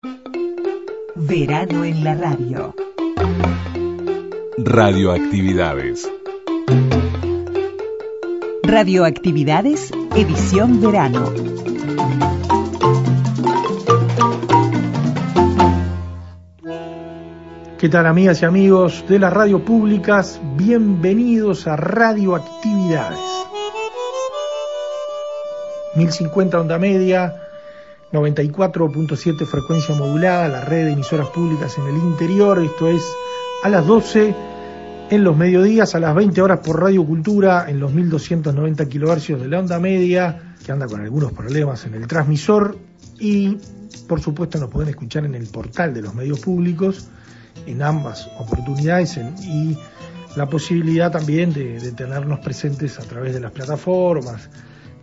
Verano en la radio. Radioactividades. Radioactividades, edición verano. ¿Qué tal amigas y amigos de las radio públicas? Bienvenidos a Radioactividades. 1050 onda media, 94.7 frecuencia modulada, la red de emisoras públicas en el interior, esto es a las 12 en los mediodías, a las 20 horas por Radio Cultura en los 1290 kilohercios de la onda media, que anda con algunos problemas en el transmisor y por supuesto nos pueden escuchar en el portal de los medios públicos en ambas oportunidades y la posibilidad también de, de tenernos presentes a través de las plataformas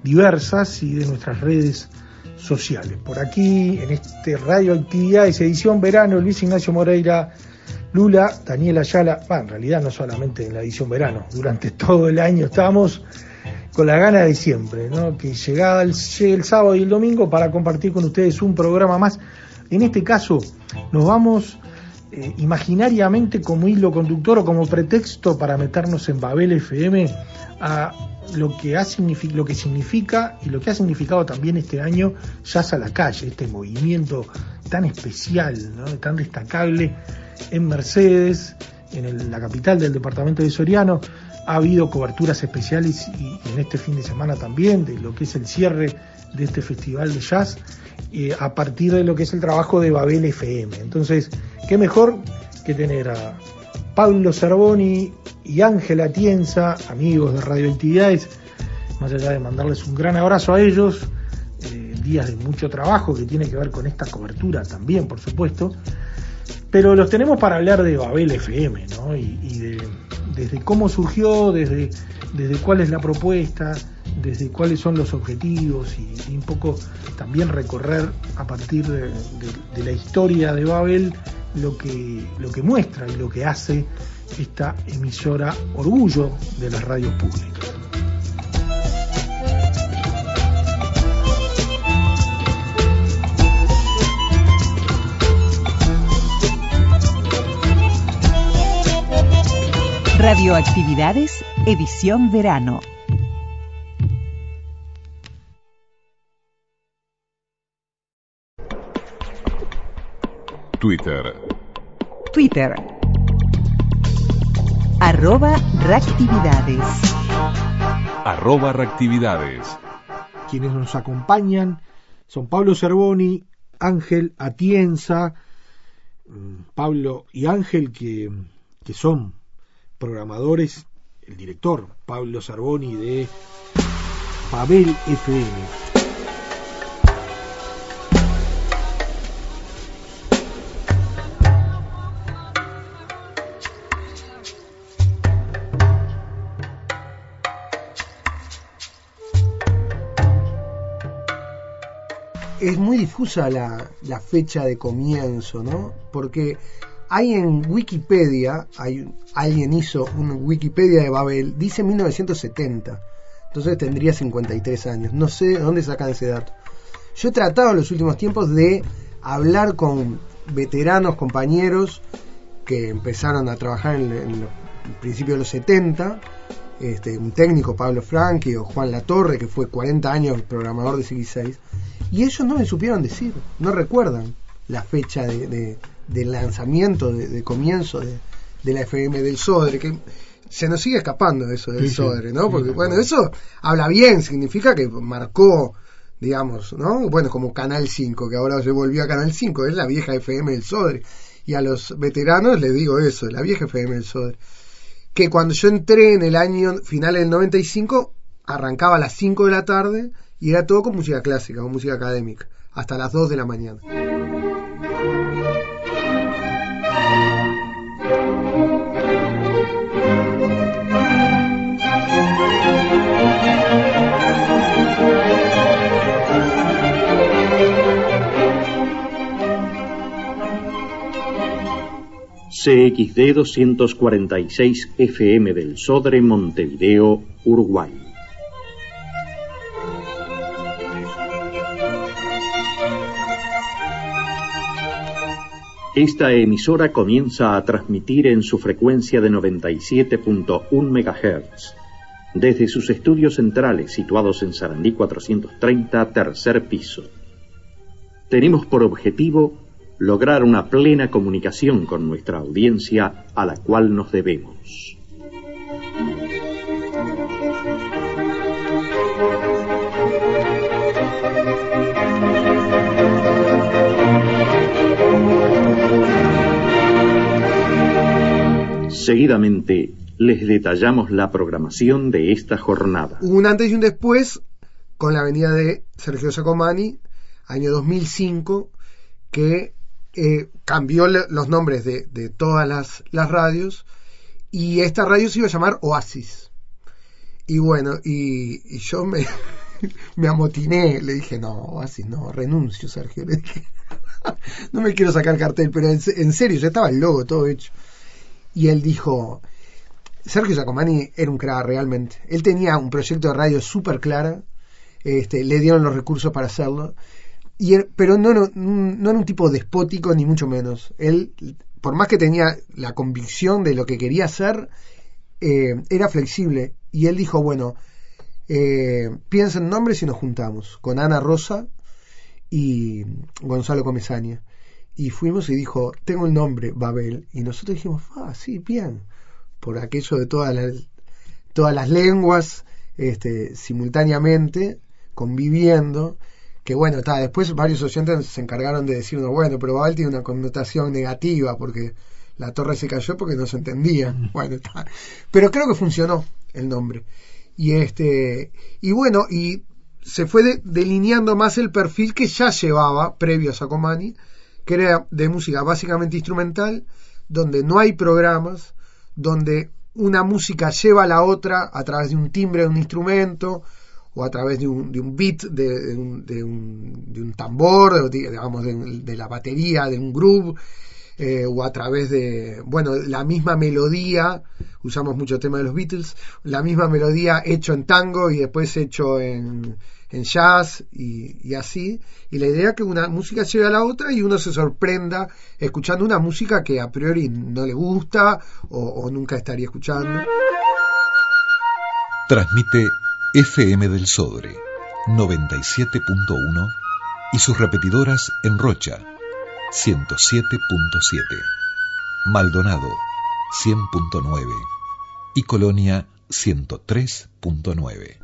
diversas y de nuestras redes sociales. Por aquí, en este Radio Actividades, edición verano, Luis Ignacio Moreira, Lula, Daniela Ayala, bueno, en realidad no solamente en la edición verano, durante todo el año estamos con la gana de siempre, ¿no? que llegue el sábado y el domingo para compartir con ustedes un programa más. En este caso, nos vamos eh, imaginariamente como hilo conductor o como pretexto para meternos en Babel FM a lo que, ha lo significa y lo que ha significado también este año Jazz a la calle, este movimiento tan especial, tan destacable en Mercedes, en la capital del departamento de Soriano. Ha habido coberturas especiales y, en este fin de semana también de lo que es el cierre de este festival de jazz eh, a partir de lo que es el trabajo de Babel FM. Entonces, qué mejor que tener a Pablo Cervoni y Ángela Tienza, amigos de Radioactividades, más allá de mandarles un gran abrazo a ellos, eh, días de mucho trabajo que tiene que ver con esta cobertura también, por supuesto, pero los tenemos para hablar de Babel FM, ¿no? Y, de, desde cómo surgió, desde, desde cuál es la propuesta, desde cuáles son los objetivos y, un poco también recorrer a partir de la historia de Babel lo que, lo que muestra y lo que hace esta emisora orgullo de las radios públicas. Radioactividades, edición verano. Twitter. Twitter. Arroba reactividades. Arroba reactividades. Quienes nos acompañan son Pablo Cervoni, Ángel Atienza, mm, Pablo y Ángel que, que son programadores, el director Pablo Cervoni de Pavel FM. Es muy difusa la, la, fecha de comienzo, ¿no? Porque hay en Wikipedia, hay, alguien hizo un Wikipedia de Babel, dice 1970, entonces tendría 53 años, no sé de dónde sacan ese dato. Yo he tratado en los últimos tiempos de hablar con veteranos, compañeros que empezaron a trabajar en, en el principio de los 70, este, un técnico, Pablo Franchi, o Juan Latorre, que fue 40 años programador de CX6, y ellos no me supieron decir, no recuerdan la fecha de, del lanzamiento, de, comienzo de, la FM del Sodre, que se nos sigue escapando eso del Sodre, ¿no? Porque, bueno, eso habla bien, significa que marcó, digamos, ¿no? Bueno, como Canal 5, que ahora se volvió a Canal 5, es la vieja FM del Sodre. Y a los veteranos les digo eso, la vieja FM del Sodre. Que cuando yo entré en el año final del 95, arrancaba a las 5 de la tarde y era todo con música clásica, con música académica, hasta las 2 de la mañana. CXD 246 FM del Sodre Montevideo, Uruguay. Esta emisora comienza a transmitir en su frecuencia de 97.1 MHz desde sus estudios centrales situados en Sarandí 430, tercer piso. Tenemos por objetivo lograr una plena comunicación con nuestra audiencia a la cual nos debemos. Seguidamente les detallamos la programación de esta jornada. Un antes y un después con la venida de Sergio Sacomani, año 2005, que eh, cambió los nombres de, todas las, radios y esta radio se iba a llamar Oasis. Y bueno, y, yo me, me amotiné, le dije, no, Oasis, no, renuncio, Sergio. No me quiero sacar cartel, pero en serio, ya estaba el logo todo hecho. Y él dijo, Sergio Giacomani era un crack realmente. Él tenía un proyecto de radio súper clara, este, le dieron los recursos para hacerlo, y pero no, no, no era un tipo despótico ni mucho menos. Él, por más que tenía la convicción de lo que quería hacer, eh, era flexible. Y él dijo, bueno, eh, piensa en nombres y nos juntamos, con Ana Rosa y Gonzalo Comesaña. Y fuimos y dijo, tengo el nombre, Babel. Y nosotros dijimos, ah, sí, bien. Por aquello de todas las, todas las lenguas este, simultáneamente, conviviendo. Que bueno, está, después varios oyentes se encargaron de decirnos, bueno, pero Babel tiene una connotación negativa porque la torre se cayó porque no se entendía. Bueno, está. Pero creo que funcionó el nombre. Y este, y bueno, y se fue de- delineando más el perfil que ya llevaba previo a Sacomani, que era de música básicamente instrumental, donde no hay programas, donde una música lleva a la otra a través de un timbre de un instrumento o a través de un, de un beat de, un, de, un, de un tambor, digamos, de, la batería, de un groove, eh, o a través de, bueno, la misma melodía, usamos mucho tema de los Beatles, la misma melodía hecho en tango y después hecho en, en jazz y, y así. Y la idea es que una música lleve a la otra y uno se sorprenda escuchando una música que a priori no le gusta o, o nunca estaría escuchando. Transmite FM del Sodre 97.1 y sus repetidoras en Rocha 107.7, Maldonado 100.9 y Colonia 103.9.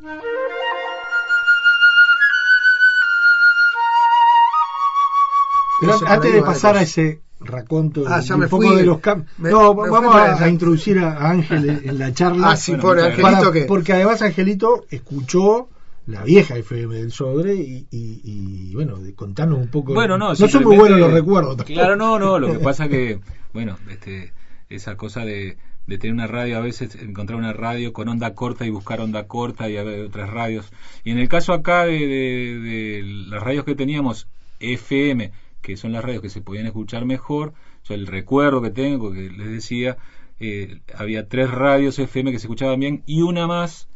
Pero antes de pasar a ese raconto Ah, ya me un poco fui. de los cambios. No, me vamos a, introducir a Ángel en, la charla. Ah, sí, Bueno, pobre muchas Angelito Para- que... Porque además Angelito escuchó la vieja FM del Sodre y, y- y, bueno, de contarnos un poco. Bueno, no, no son muy buenos los recuerdos. tampoco. Claro, no, no, lo que pasa que, bueno, este, esa cosa de, de tener una radio, a veces encontrar una radio con onda corta y buscar onda corta y haber otras radios. Y en el caso acá de, de- de las radios que teníamos, FM, que son las radios que se podían escuchar mejor, yo el recuerdo que tengo, que les decía, eh, había tres radios FM que se escuchaban bien y una más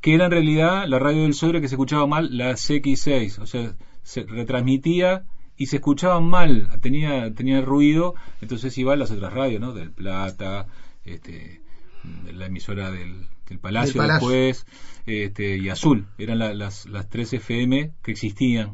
que era en realidad la radio del Sodre que se escuchaba mal, la CX6, o sea, se retransmitía y se escuchaban mal, tenía, tenía ruido, entonces iba a las otras radios, ¿no? Del Plata, este, de la emisora del, del Palacio, después, este, y Azul, eran la- las, las tres FM que existían,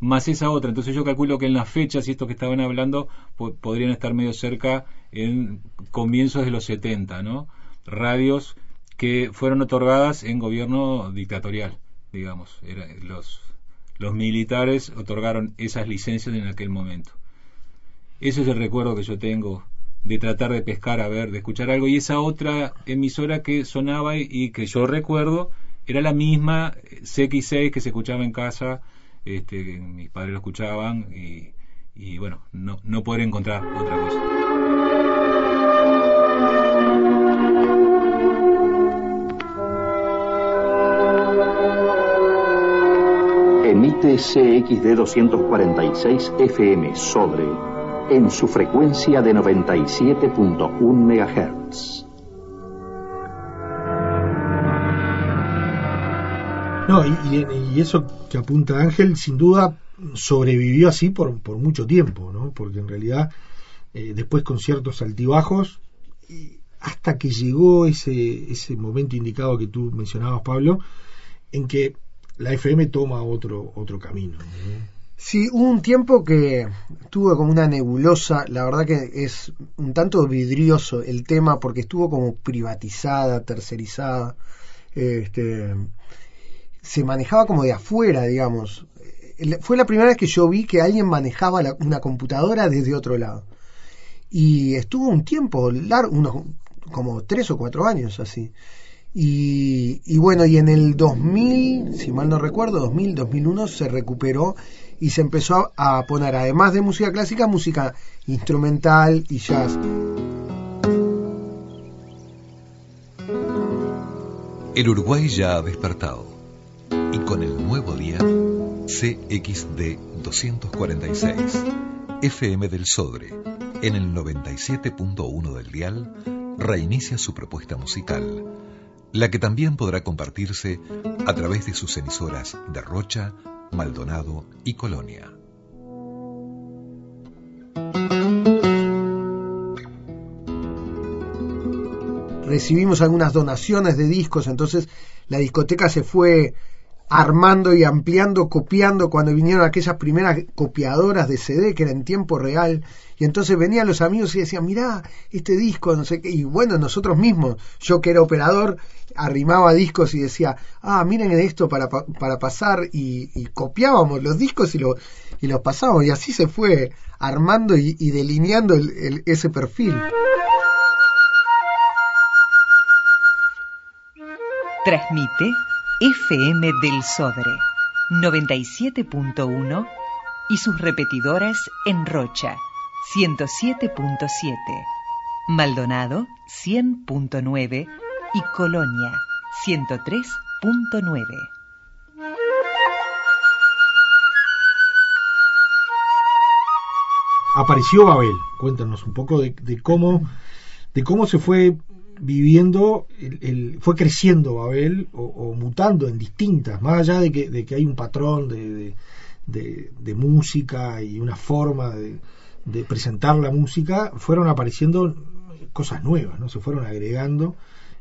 más esa otra, entonces yo calculo que en las fechas y esto que estaban hablando po- podrían estar medio cerca en comienzos de los 70, ¿no? Radios que fueron otorgadas en gobierno dictatorial, digamos. Era, los, los militares otorgaron esas licencias en aquel momento. Ese es el recuerdo que yo tengo de tratar de pescar, a ver, de escuchar algo. Y esa otra emisora que sonaba y, y que yo recuerdo era la misma eh, CX6 que se escuchaba en casa, este, mis padres lo escuchaban y, y bueno, no, no poder encontrar otra cosa. Emite CXD 246 FM sobre en su frecuencia de 97.1 MHz. No, y, y- y eso que apunta Ángel, sin duda sobrevivió así por, por mucho tiempo, ¿no? Porque en realidad eh, después con ciertos altibajos, hasta que llegó ese, ese momento indicado que tú mencionabas, Pablo, en que la FM toma otro, otro camino. Sí, hubo un tiempo que tuvo como una nebulosa, la verdad que es un tanto vidrioso el tema porque estuvo como privatizada, tercerizada, este, se manejaba como de afuera, digamos. Fue la primera vez que yo vi que alguien manejaba una computadora desde otro lado. Y estuvo un tiempo largo, unos como tres o cuatro años así. Y, bueno, y en el 2000, si mal no recuerdo, 2000, 2001 se recuperó y se empezó a poner, además de música clásica, música instrumental y jazz. El Uruguay ya ha despertado y con el nuevo día CXD 246 FM del Sodre en el 97.1 del dial reinicia su propuesta musical, la que también podrá compartirse a través de sus emisoras de Rocha, Maldonado y Colonia. Recibimos algunas donaciones de discos, entonces la discoteca se fue armando y ampliando, copiando cuando vinieron aquellas primeras copiadoras de CD que era en tiempo real. Y entonces venían los amigos y decían, mirá, este disco, no sé qué. Y bueno, nosotros mismos, yo que era operador, arrimaba discos y decía, ah, miren esto para, para pasar. Y, copiábamos los discos y, lo, y los pasábamos. Y así se fue armando y, delineando ese perfil. Transmite FM del Sodre 97.1 y sus repetidoras en Rocha 107.7, Maldonado 100.9 y Colonia 103.9. Apareció Babel. Cuéntanos un poco de, cómo de cómo se fue viviendo, el, fue creciendo Babel o, mutando en distintas, más allá de que, de que hay un patrón de, de, música y una forma de, presentar la música, fueron apareciendo cosas nuevas, ¿no? Se fueron agregando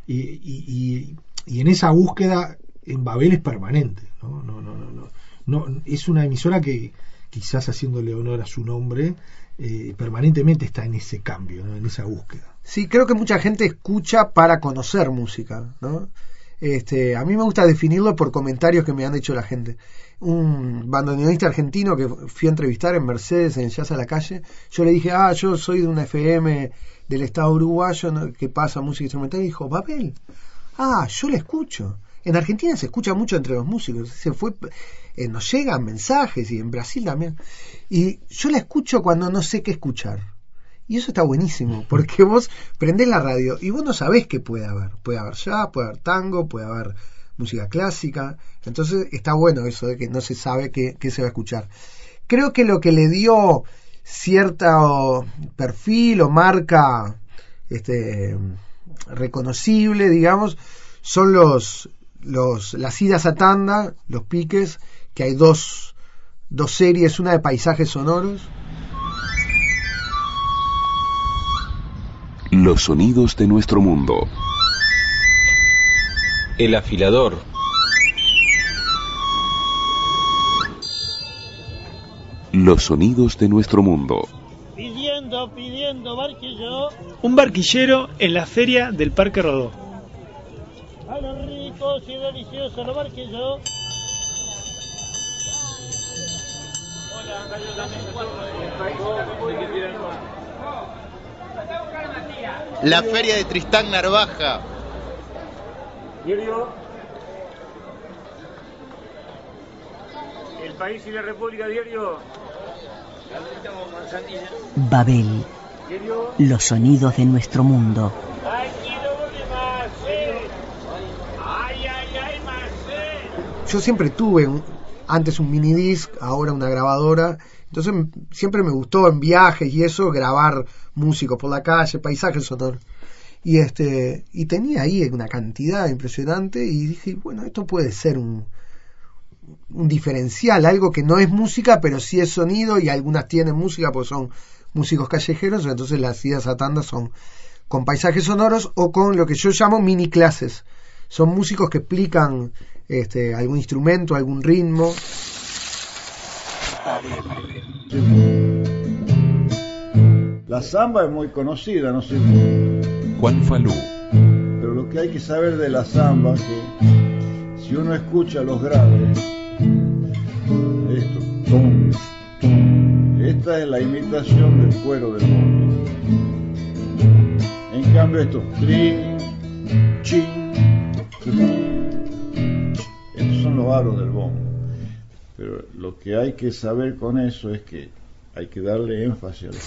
y, y, y, en esa búsqueda en Babel es permanente, ¿no? No, no, no, no, es una emisora que quizás haciéndole honor a su nombre, eh, permanentemente está en ese cambio, en esa búsqueda. Sí, creo que mucha gente escucha para conocer música, ¿no? Este, a mí me gusta definirlo por comentarios que me han hecho la gente. Un bandoneonista argentino que fui a entrevistar en Mercedes, en Jazz a la Calle, yo le dije, ah, yo soy de una FM del Estado uruguayo que pasa música instrumental, y dijo, Babel, ah, yo la escucho. En Argentina se escucha mucho entre los músicos, se fue, eh, nos llegan mensajes y en Brasil también. Y yo la escucho cuando no sé qué escuchar. Y eso está buenísimo, porque vos prendés la radio y vos no sabés qué puede haber. Puede haber jazz, puede haber tango, puede haber música clásica. Entonces está bueno eso de que no se sabe qué, qué se va a escuchar. Creo que lo que le dio cierto perfil o marca este, reconocible, digamos, son los, los, las idas a tanda, los piques, que hay dos, dos series, una de paisajes sonoros. Los sonidos de nuestro mundo. El afilador. Los sonidos de nuestro mundo. Pidiendo, pidiendo, barquillo. Un barquillero en la feria del Parque Rodó. A los ricos y deliciosos, los barquillos. La feria de Tristán Narvaja. Diario. El país y la República, diario. Babel. Los sonidos de nuestro mundo. Yo siempre tuve un, antes un mini disc, ahora una grabadora. Entonces siempre me gustó en viajes y eso grabar músicos por la calle, paisajes sonoros. Y este y tenía ahí una cantidad impresionante y dije, bueno, esto puede ser un, un diferencial, algo que no es música, pero sí es sonido y algunas tienen música porque son músicos callejeros, entonces las idas a tanda son con paisajes sonoros o con lo que yo llamo mini clases. Son músicos que explican este, algún instrumento, algún ritmo. La samba es muy conocida, no sé. Juan Falú. Pero lo que hay que saber de la samba que si uno escucha los graves, esto, tum, tum, esta es la imitación del cuero del mundo. En cambio esto, chin, trin, estos son los aros del bombo. Pero lo que hay que saber con eso es que hay que darle énfasis a los.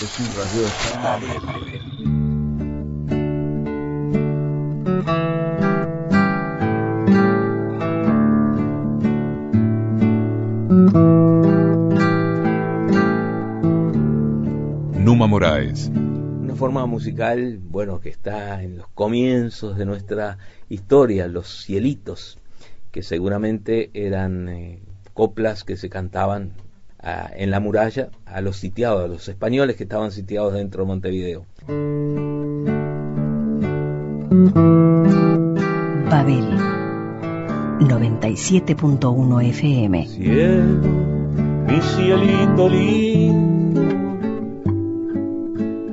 Es un rasgo de samba. Numa Moraes. Forma musical, bueno, que está en los comienzos de nuestra historia, los cielitos, que seguramente eran eh, coplas que se cantaban a- en la muralla a los sitiados, a los españoles que estaban sitiados dentro de Montevideo. Babel 97.1 FM. Cielo, mi cielito lindo,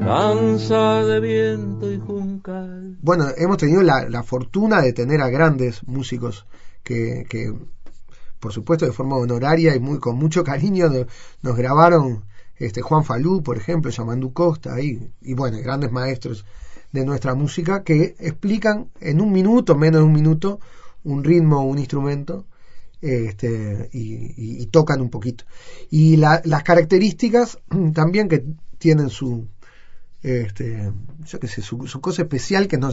danza de viento y juncal. Bueno, hemos tenido la, fortuna de tener a grandes músicos que, por supuesto, de forma honoraria y muy con mucho cariño no- nos grabaron este Juan Falú, por ejemplo, Yamandú Costa y, bueno, grandes maestros de nuestra música que explican en un minuto, menos de un minuto, un ritmo un instrumento este, y, y- y tocan un poquito. Y la- las características también que tienen su, este, yo qué sé, su, su cosa especial que no,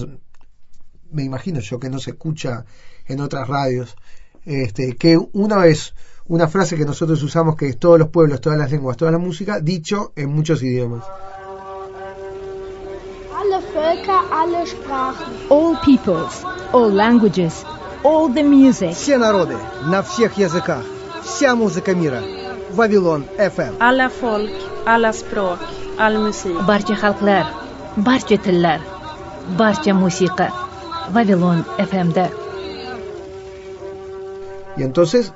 me imagino yo que no se escucha en otras radios, este, que una vez, una frase que nosotros usamos que es todos los pueblos, todas las lenguas, toda la música, dicho en muchos idiomas. Alle Völker, alle Sprachen. All peoples, all languages, all the music. Все народы, на всех языках, вся музыка мира. Вавилон FM. Alla folk, alla språk, all musik. Barcha xalqlar, barcha tillar, barcha musiqa. Vavilon FM'da. Y entonces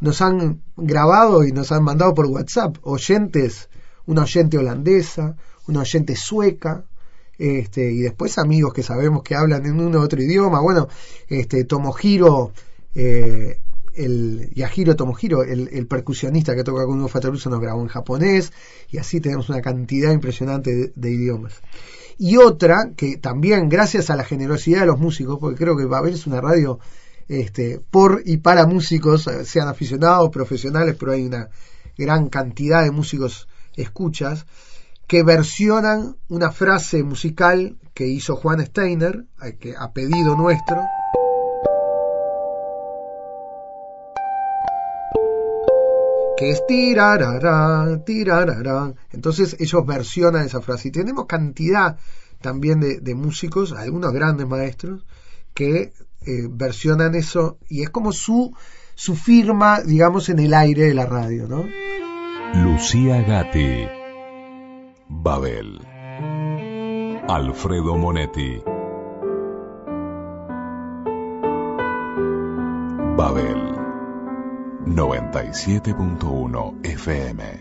nos han grabado y nos han mandado por WhatsApp oyentes, una oyente holandesa, una oyente sueca, este, y después amigos que sabemos que hablan en un u otro idioma. Bueno, este, Tomohiro, eh, el Yahiro Tomohiro, el, el percusionista que toca con Hugo Fataruso, nos grabó en japonés, y así tenemos una cantidad impresionante de, idiomas. Y otra que también, gracias a la generosidad de los músicos, porque creo que Babel es una radio este, por y para músicos, eh, sean aficionados, profesionales, pero hay una gran cantidad de músicos escuchas que versionan una frase musical que hizo Juan Steiner, a, que, a pedido nuestro. Que es tirarara, tirarara. Entonces ellos versionan esa frase. Y tenemos cantidad también de, de músicos, algunos grandes maestros, que eh, versionan eso y es como su, su firma, digamos, en el aire de la radio, ¿no? Lucía Gatti. Babel. Alfredo Monetti. Babel. 97.1 FM.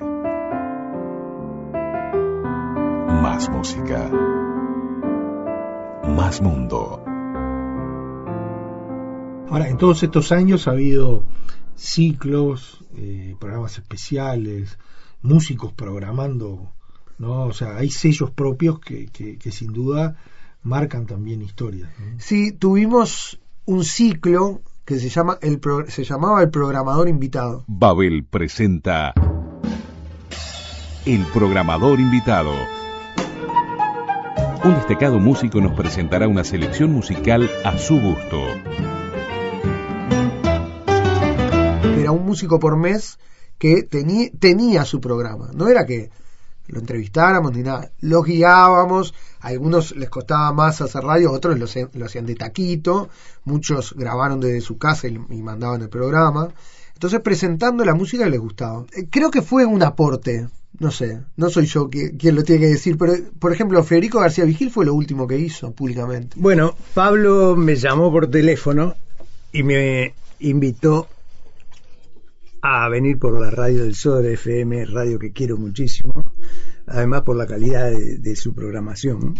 Más música. Más mundo. Ahora, en todos estos años ha habido ciclos, eh, programas especiales, músicos programando, ¿no? O sea, hay sellos propios que, que, que sin duda marcan también historias. ¿no? Sí, tuvimos un ciclo que se llama el pro, se llamaba el programador invitado. Babel presenta El programador invitado. Un destacado músico nos presentará una selección musical a su gusto. Era un músico por mes que tenía, tenía su programa. No era que lo entrevistáramos ni nada. Los guiábamos, a algunos les costaba más hacer radio, otros lo, hacían de taquito, muchos grabaron desde su casa y, mandaban el programa. Entonces presentando la música les gustaba. Creo que fue un aporte no sé, no soy yo quien lo tiene que decir, pero por ejemplo, Federico García Vigil fue lo último que hizo públicamente. Bueno, Pablo me llamó por teléfono y me invitó a venir por la radio del Sodre FM, radio que quiero muchísimo, además por la calidad de, su programación,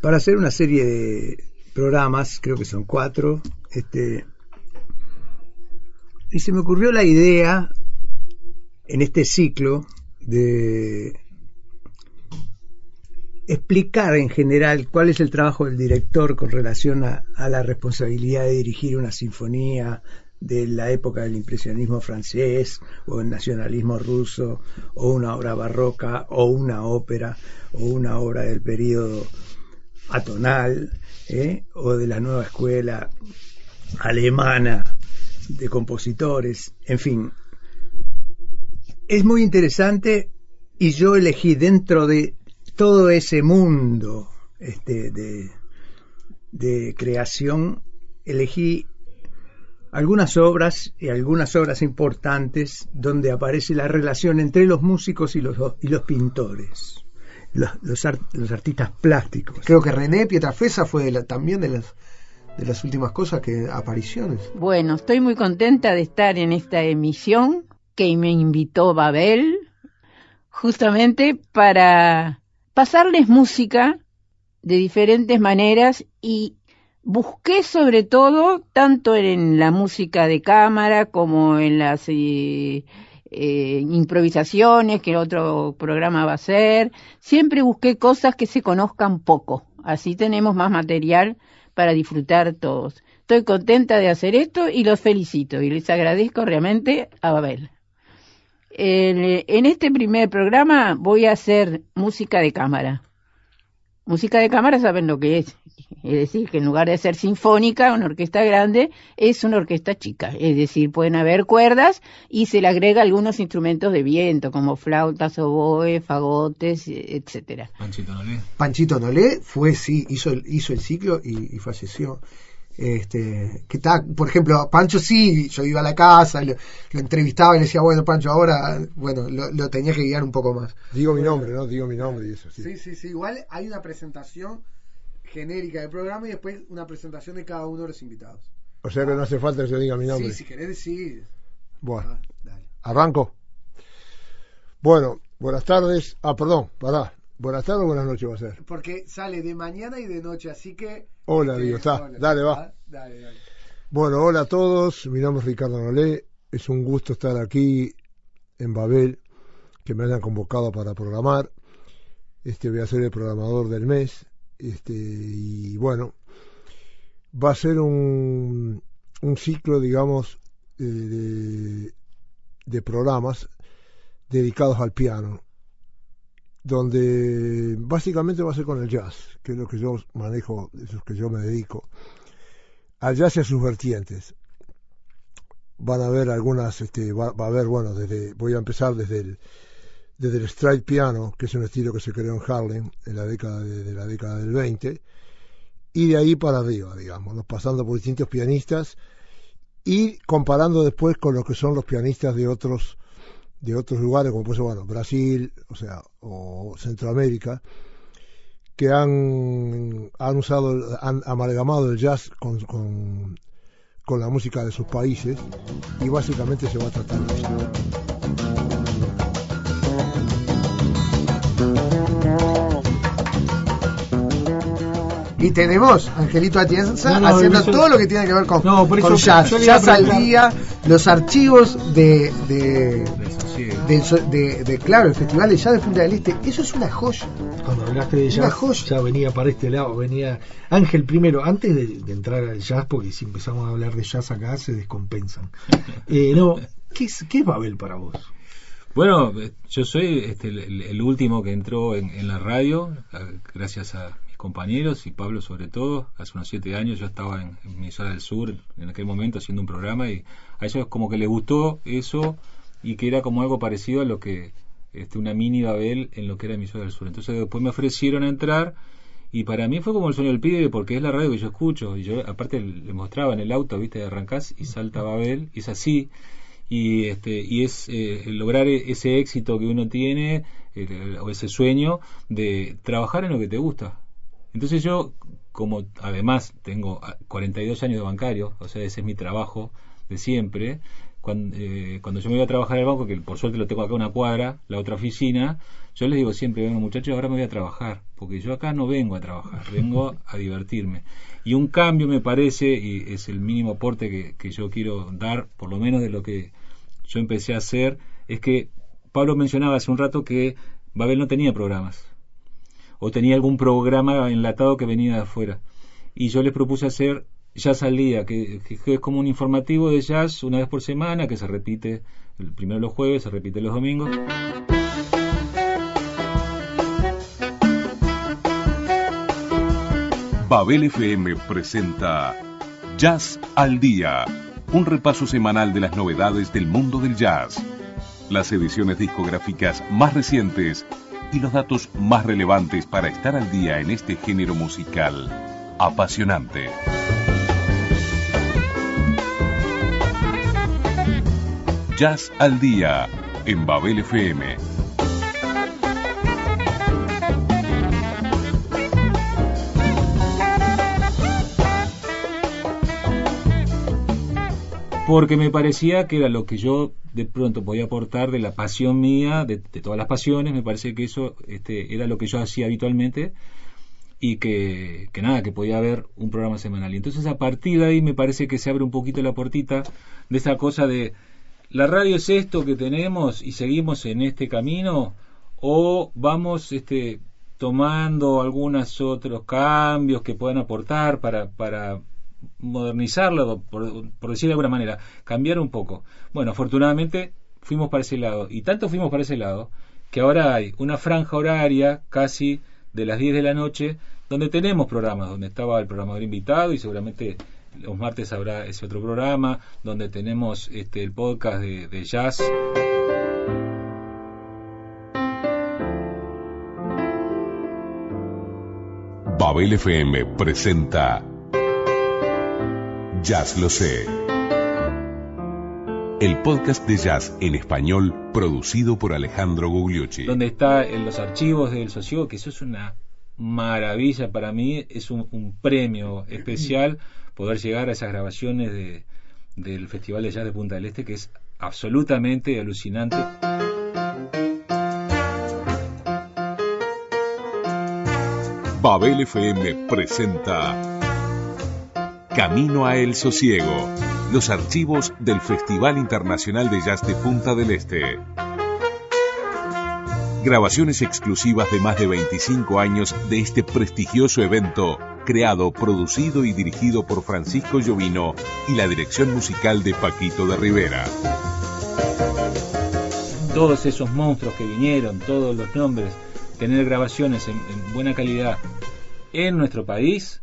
para hacer una serie de programas, creo que son cuatro, este, y se me ocurrió la idea en este ciclo de explicar en general cuál es el trabajo del director con relación a, la responsabilidad de dirigir una sinfonía de la época del impresionismo francés o el nacionalismo ruso o una obra barroca o una ópera o una obra del periodo atonal ¿eh? o de la nueva escuela alemana de compositores, en fin, es muy interesante y yo elegí dentro de todo ese mundo este, de, de creación, elegí algunas obras y algunas obras importantes donde aparece la relación entre los músicos y los, y los pintores, los, los, artistas plásticos. Creo que René Pietrafesa fue también de las, de las últimas cosas que apariciones. Bueno, estoy muy contenta de estar en esta emisión que me invitó Babel justamente para pasarles música de diferentes maneras y busqué sobre todo tanto en la música de cámara como en las eh, eh, improvisaciones que el otro programa va a hacer siempre busqué cosas que se conozcan poco así tenemos más material para disfrutar todos estoy contenta de hacer esto y los felicito y les agradezco realmente a Babel en este primer programa voy a hacer música de cámara. Música de cámara saben lo que es. Es decir, que en lugar de ser sinfónica, una orquesta grande, es una orquesta chica. Es decir, pueden haber cuerdas y se le agrega algunos instrumentos de viento, como flautas, oboe, fagotes, etcétera. Panchito Nolé. Panchito Nolé fue, sí, hizo, hizo el ciclo y falleció. Este, que está, por ejemplo, Pancho sí, yo iba a la casa, lo, entrevistaba y le decía, bueno, Pancho, ahora, bueno, lo, tenía que guiar un poco más. Digo mi nombre, ¿no? Digo mi nombre y eso, sí. Sí, sí, sí, igual hay una presentación genérica del programa y después una presentación de cada uno de los invitados. O sea que no hace falta que yo diga mi nombre. Sí, si querés decir. Bueno, ah, arranco. Bueno, buenas tardes. Ah, perdón, pará. Buenas tardes o buenas noches va a ser. Porque sale de mañana y de noche, así que. Hola, digo, está. dale, va. Ah, dale, dale. Bueno, hola a todos. Mi nombre es Ricardo Nolé. Es un gusto estar aquí en Babel, que me hayan convocado para programar. Este voy a ser el programador del mes. Este, y bueno, va a ser un, un ciclo, digamos, de, de programas dedicados al piano donde básicamente va a ser con el jazz, que es lo que yo manejo, es lo que yo me dedico. Al jazz y a sus vertientes. Van a haber algunas, este, va, a haber, bueno, desde, voy a empezar desde el, desde el stride piano, que es un estilo que se creó en Harlem en la década de, la década del 20, y de ahí para arriba, digamos, pasando por distintos pianistas y comparando después con lo que son los pianistas de otros de otros lugares, como puede bueno, Brasil, o sea, o Centroamérica, que han, han usado, han amalgamado el jazz con, con, con la música de sus países y básicamente se va a tratar de esto. Y tenemos Angelito Atienza haciendo todo lo que tiene que ver con, con jazz. Jazz al día, los archivos de, de, de, claro, el Festival de Jazz de Punta del Este. Eso es una joya. Cuando hablaste de jazz, ya venía para este lado, venía Ángel primero, antes de, entrar al jazz, porque si empezamos a hablar de jazz acá se descompensan. Eh, no, ¿qué es, ¿qué es Babel para vos? Bueno, yo soy este, el, último que entró en, en, la radio, gracias a compañeros y Pablo sobre todo. Hace unos siete años yo estaba en, en del Sur en aquel momento haciendo un programa y a ellos como que les gustó eso y que era como algo parecido a lo que este, una mini Babel en lo que era Minnesota del Sur. Entonces después me ofrecieron a entrar y para mí fue como el sueño del pibe porque es la radio que yo escucho y yo aparte le mostraba en el auto, viste, arrancás y salta Babel y es así y este y es eh, lograr e-, ese éxito que uno tiene o ese sueño de trabajar en lo que te gusta entonces yo como además tengo 42 años de bancario o sea ese es mi trabajo de siempre cuando, eh, cuando yo me voy a trabajar al banco que por suerte lo tengo acá una cuadra la otra oficina yo les digo siempre vengo muchachos ahora me voy a trabajar porque yo acá no vengo a trabajar vengo a divertirme. Y un cambio me parece y es el mínimo aporte que, que yo quiero dar por lo menos de lo que yo empecé a hacer es que Pablo mencionaba hace un rato que Babel no tenía programas o tenía algún programa enlatado que venía de afuera. Y yo les propuse hacer Jazz al Día, que, es como un informativo de jazz una vez por semana, que se repite el primero los jueves, se repite los domingos. Babel FM presenta Jazz al Día un repaso semanal de las novedades del mundo del jazz, las ediciones discográficas más recientes y los datos más relevantes para estar al día en este género musical apasionante. Jazz al día en Babel FM porque me parecía que era lo que yo de pronto podía aportar de la pasión mía, de, todas las pasiones, me parece que eso este, era lo que yo hacía habitualmente y que, que, nada, que podía haber un programa semanal. Y entonces a partir de ahí me parece que se abre un poquito la puertita de esa cosa de la radio es esto que tenemos y seguimos en este camino o vamos este, tomando algunos otros cambios que puedan aportar para, para modernizarlo, por, decir de alguna manera, cambiar un poco. Bueno, afortunadamente fuimos para ese lado, y tanto fuimos para ese lado, que ahora hay una franja horaria casi de las 10 de la noche, donde tenemos programas, donde estaba el programador invitado y seguramente los martes habrá ese otro programa, donde tenemos este, el podcast de, de jazz. Babel FM presenta Jazz lo sé. El podcast de jazz en español producido por Alejandro Gugliucci. Donde está en los archivos del sociólogo, que eso es una maravilla para mí, es un, premio especial poder llegar a esas grabaciones de, del Festival de Jazz de Punta del Este, que es absolutamente alucinante. Babel FM presenta Camino a El Sosiego, los archivos del Festival Internacional de Jazz de Punta del Este. Grabaciones exclusivas de más de 25 años de este prestigioso evento, creado, producido y dirigido por Francisco Llovino y la dirección musical de Paquito de Rivera. Todos esos monstruos que vinieron, todos los nombres, tener grabaciones en, en buena calidad en nuestro país,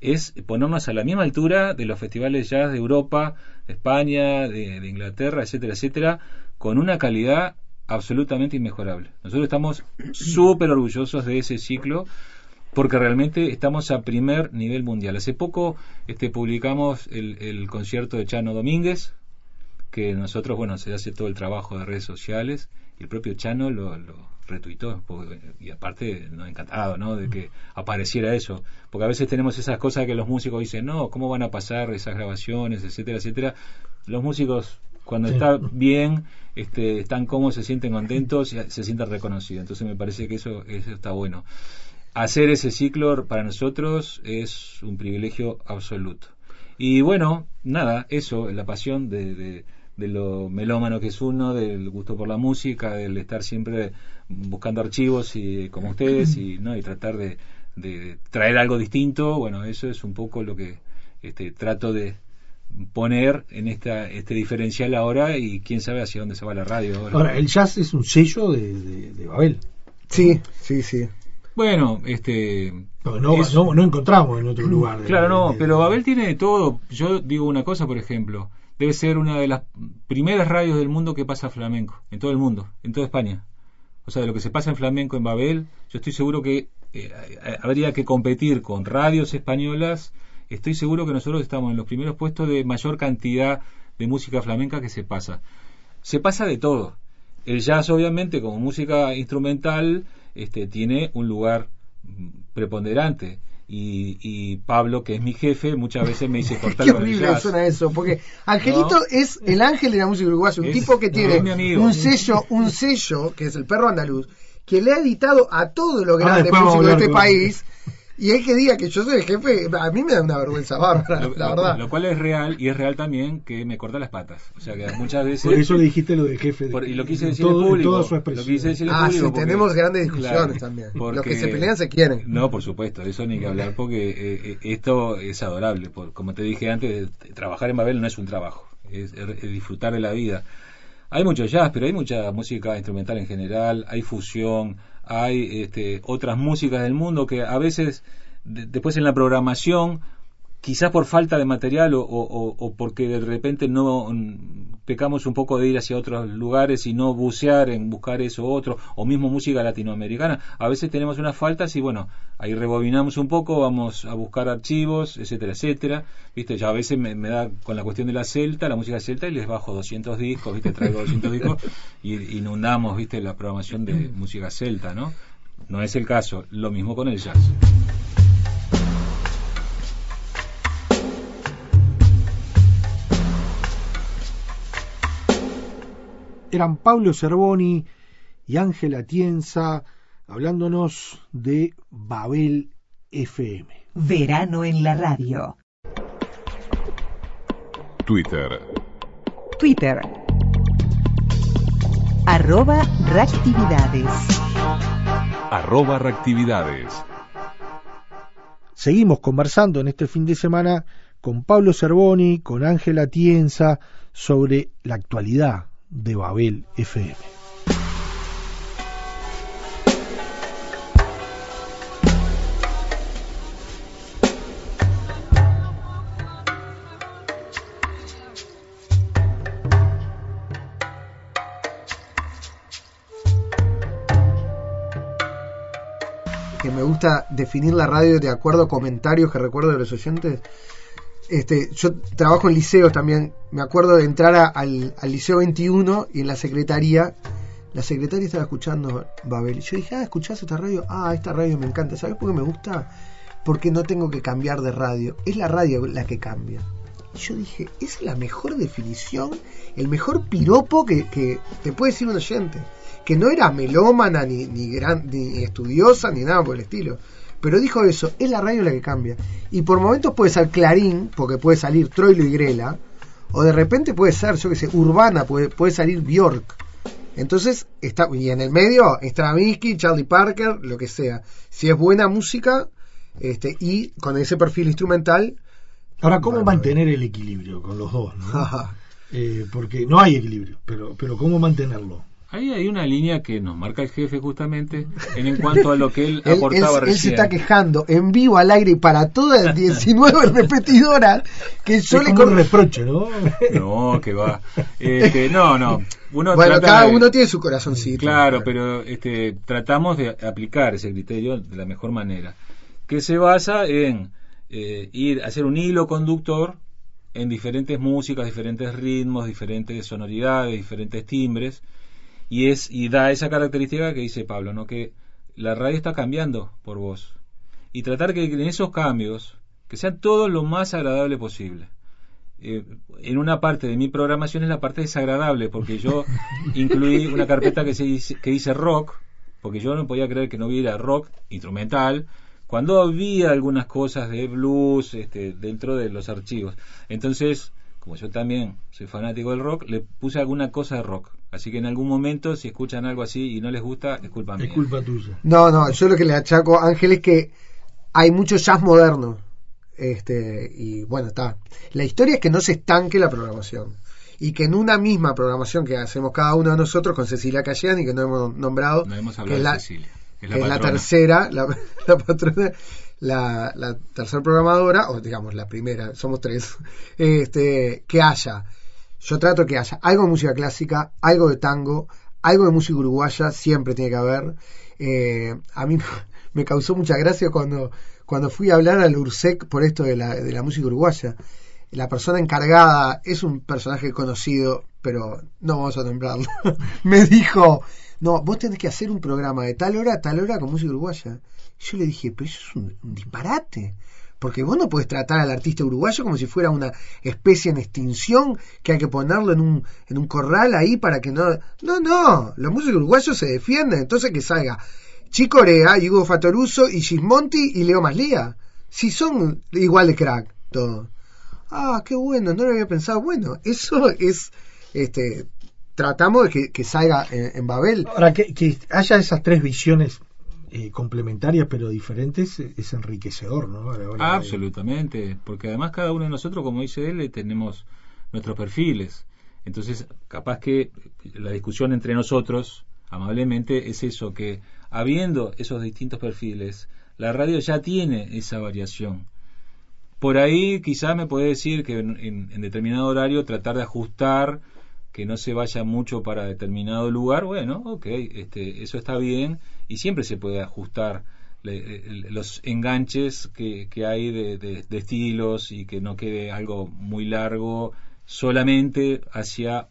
es ponernos a la misma altura de los festivales jazz de Europa, de España, de, Inglaterra, etcétera, etcétera, con una calidad absolutamente inmejorable. Nosotros estamos súper orgullosos de ese ciclo porque realmente estamos a primer nivel mundial. Hace poco este, publicamos el, concierto de Chano Domínguez, que nosotros, bueno, se hace todo el trabajo de redes sociales y el propio Chano lo retuitó y aparte no encantado no de que apareciera eso. Porque a veces tenemos esas cosas que los músicos dicen no cómo van a pasar esas grabaciones etcétera etcétera. Los músicos cuando está bien este, están cómodos se sienten contentos y se sienten reconocidos. Entonces me parece que eso eso está bueno. Hacer ese ciclo para nosotros es un privilegio absoluto. Y bueno nada eso la pasión de de lo melómano que es uno, del gusto por la música, del estar siempre buscando archivos y como ustedes y no y tratar de, traer algo distinto. Bueno, eso es un poco lo que este, trato de poner en esta este diferencial ahora y quién sabe hacia dónde se va la radio ahora. Ahora, el jazz es un sello de, Babel. Sí, sí, sí. Bueno, este. No, no, encontramos en otro lugar. claro, no, pero Babel tiene de todo. Yo digo una cosa, por ejemplo debe ser una de las primeras radios del mundo que pasa flamenco, en todo el mundo, en toda España. O sea, de lo que se pasa en flamenco en Babel, yo estoy seguro que eh, habría que competir con radios españolas. Estoy seguro que nosotros estamos en los primeros puestos de mayor cantidad de música flamenca que se pasa. Se pasa de todo. El jazz, obviamente, como música instrumental, este, tiene un lugar mm, preponderante. Y, y, Pablo, que es mi jefe, muchas veces me dice cortar Qué horrible suena eso, porque Angelito ¿No? es el ángel de la música uruguaya, un es, tipo que tiene no, un sello, un sello, que es el perro andaluz, que le ha editado a todo lo grande ah, músico de este país. Y el que diga que yo soy el jefe, a mí me da una vergüenza bárbara, lo, la verdad. Lo, cual es real, y es real también que me corta las patas. O sea que muchas veces. Por eso le dijiste lo de jefe. De, por, y lo quise decir todo, en público. Toda su expresión. Lo quise decir ah, público. sí, porque, tenemos grandes discusiones claro, también. Porque, Los que se pelean se quieren. No, por supuesto, eso ni que hablar, porque eh, esto es adorable. Por, como te dije antes, trabajar en Babel no es un trabajo, es, es disfrutar de la vida. Hay mucho jazz, pero hay mucha música instrumental en general, hay fusión, hay este, otras músicas del mundo que a veces de, después en la programación, quizás por falta de material o, o, o, porque de repente no pecamos un poco de ir hacia otros lugares y no bucear en buscar eso otro, o mismo música latinoamericana. A veces tenemos unas faltas y bueno, ahí rebobinamos un poco, vamos a buscar archivos, etcétera, etcétera. Viste, ya a veces me, me da con la cuestión de la celta, la música celta, y les bajo 200 discos, viste, traigo 200 discos y inundamos, viste, la programación de música celta, ¿no? No es el caso, lo mismo con el jazz. Eran Pablo Cervoni y Ángela Tienza hablándonos de Babel FM. Verano en la radio. Twitter. Twitter. Arroba reactividades. Arroba reactividades. Seguimos conversando en este fin de semana con Pablo Cervoni, con Ángela Tienza, sobre la actualidad de Babel FM. que me gusta definir la radio de acuerdo a comentarios que recuerdo de los oyentes este, yo trabajo en liceos también. Me acuerdo de entrar a, al, al, liceo 21 y en la secretaría, la secretaria estaba escuchando Babel. Y yo dije, ah, ¿escuchás esta radio? Ah, esta radio me encanta. ¿Sabes por qué me gusta? Porque no tengo que cambiar de radio. Es la radio la que cambia. Y yo dije, es la mejor definición, el mejor piropo que, que te puede decir un oyente. Que no era melómana, ni, ni, gran, ni estudiosa, ni nada por el estilo pero dijo eso, es la radio la que cambia. Y por momentos puede ser Clarín, porque puede salir Troilo y Grela, o de repente puede ser, yo que sé, Urbana, puede, puede salir Bjork. Entonces, está, y en el medio, Stravinsky, Charlie Parker, lo que sea. Si es buena música, este, y con ese perfil instrumental. Ahora, ¿cómo mantener el equilibrio con los dos? ¿no? eh, porque no hay equilibrio, pero, pero ¿cómo mantenerlo? Ahí hay una línea que nos marca el jefe justamente en, cuanto a lo que él aportaba él, recién. Él se está quejando en vivo al aire y para todas las 19 repetidoras que yo es le como un reproche, ¿no? No, que va. Este, no, no. Uno bueno, cada de, uno tiene su corazoncito. Claro, pero este, tratamos de aplicar ese criterio de la mejor manera, que se basa en eh, ir a hacer un hilo conductor en diferentes músicas, diferentes ritmos, diferentes sonoridades, diferentes timbres y es y da esa característica que dice Pablo, ¿no? Que la radio está cambiando por vos y tratar que en esos cambios que sean todo lo más agradable posible. Eh, en una parte de mi programación es la parte desagradable porque yo incluí una carpeta que se dice, que dice rock porque yo no podía creer que no hubiera rock instrumental cuando había algunas cosas de blues este, dentro de los archivos. Entonces, como yo también soy fanático del rock, le puse alguna cosa de rock. Así que en algún momento, si escuchan algo así y no les gusta, es culpa mía. Es culpa tuya. No, no, yo lo que le achaco a Ángel es que hay mucho jazz moderno. Este, y bueno, está. La historia es que no se estanque la programación. Y que en una misma programación que hacemos cada uno de nosotros con Cecilia Cayán y que no hemos nombrado, no hemos que es la, de Cecilia, que es la, que es la tercera, la, la patrona, la, la tercera programadora, o digamos la primera, somos tres, este, que haya yo trato que haya algo de música clásica, algo de tango, algo de música uruguaya, siempre tiene que haber. Eh, a mí me causó mucha gracia cuando, cuando fui a hablar al URSEC por esto de la, de la música uruguaya. la persona encargada es un personaje conocido, pero no vamos a nombrarlo. me dijo, no, vos tenés que hacer un programa de tal hora tal hora con música uruguaya. Yo le dije, pero eso es un disparate. Porque vos no puedes tratar al artista uruguayo como si fuera una especie en extinción que hay que ponerlo en un, en un corral ahí para que no. No, no, los músicos uruguayos se defienden, entonces que salga Chicorea, Hugo Fatoruso y Gismonti y Leo Maslía. Si son igual de crack, todo. Ah, qué bueno, no lo había pensado. Bueno, eso es. este Tratamos de que, que salga en, en Babel. Ahora, que, que haya esas tres visiones eh, complementarias pero diferentes es enriquecedor, ¿no? Absolutamente, porque además cada uno de nosotros, como dice él, eh, tenemos nuestros perfiles. Entonces, capaz que la discusión entre nosotros, amablemente, es eso, que habiendo esos distintos perfiles, la radio ya tiene esa variación. Por ahí quizás me puede decir que en, en, determinado horario tratar de ajustar que no se vaya mucho para determinado lugar, bueno, ok, este, eso está bien y siempre se puede ajustar le, los enganches que, que hay de, de, de, estilos y que no quede algo muy largo solamente hacia